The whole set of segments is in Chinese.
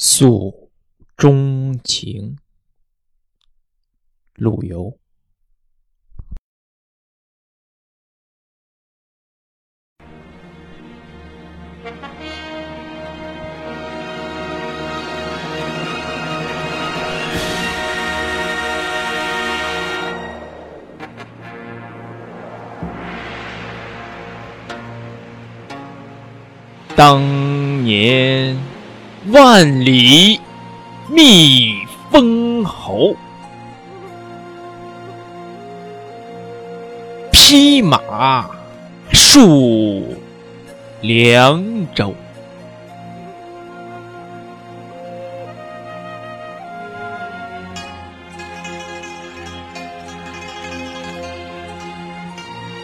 诉衷情，陆游。当年万里觅封侯，披马戍凉州。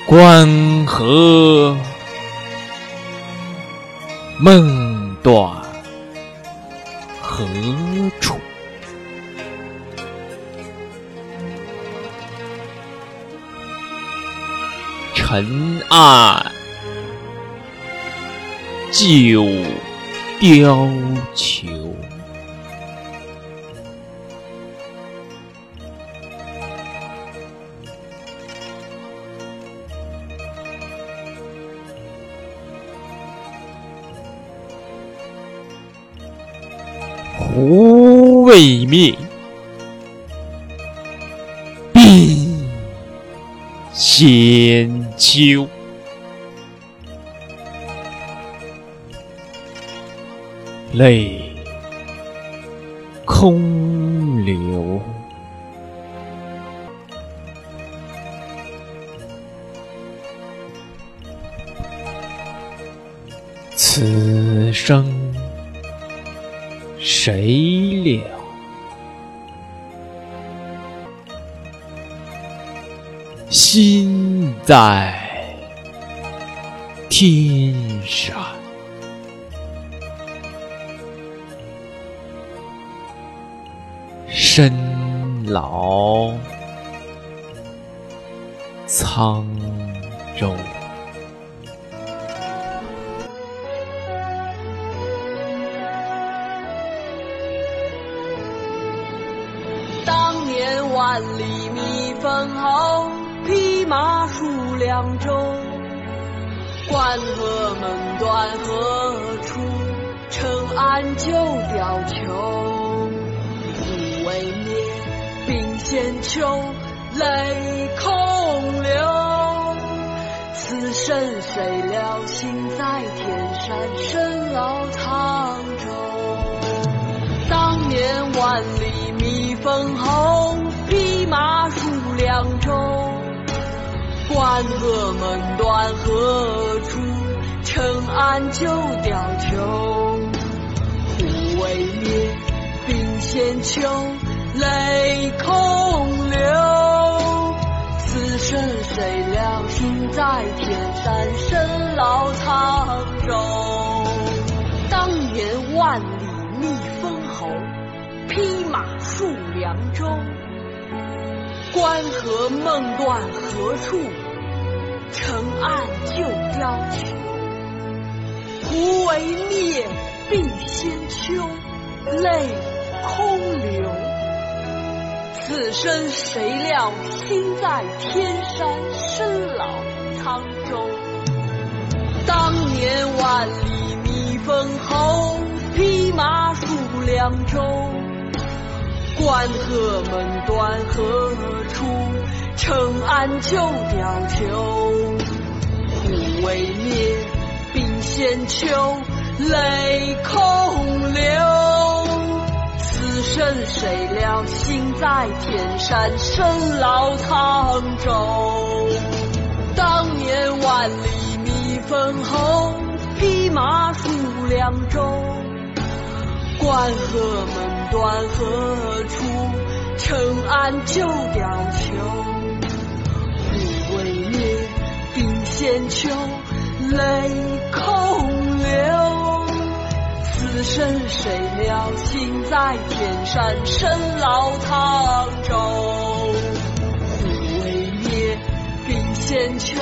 关河。梦断何处？尘埃旧貂裘。胡未灭，鬓先秋。泪空流。此生。谁料，心在天上，深老沧州。万里觅封侯，匹马戍凉州。关河梦断何处？尘埃旧貂裘。胡未灭，鬓先秋，泪空流。此生谁料，心在天山，身老沧州。当年万里觅封侯。关河梦断何处？尘埃旧貂裘。胡未灭，鬓先秋，泪空流。此生谁料，心在天山，身老沧州。当年万里觅封侯，匹马戍凉州。关河梦断何处？尘埃旧貂裘。胡为灭，鬓先秋，泪空流。此生谁料，心在天山，身老沧州。当年万里觅封侯，匹马戍凉州。关河梦断何处？尘埃旧貂裘。胡未灭，鬓先秋，泪空流。此生谁料，心在天山，身老沧州。当年万里觅封侯，匹马戍凉州。关河梦。断何处？尘埃旧貂裘。胡未灭，鬓先秋，泪空流。此生谁料，心在天山，身老沧州。胡未灭，冰仙秋，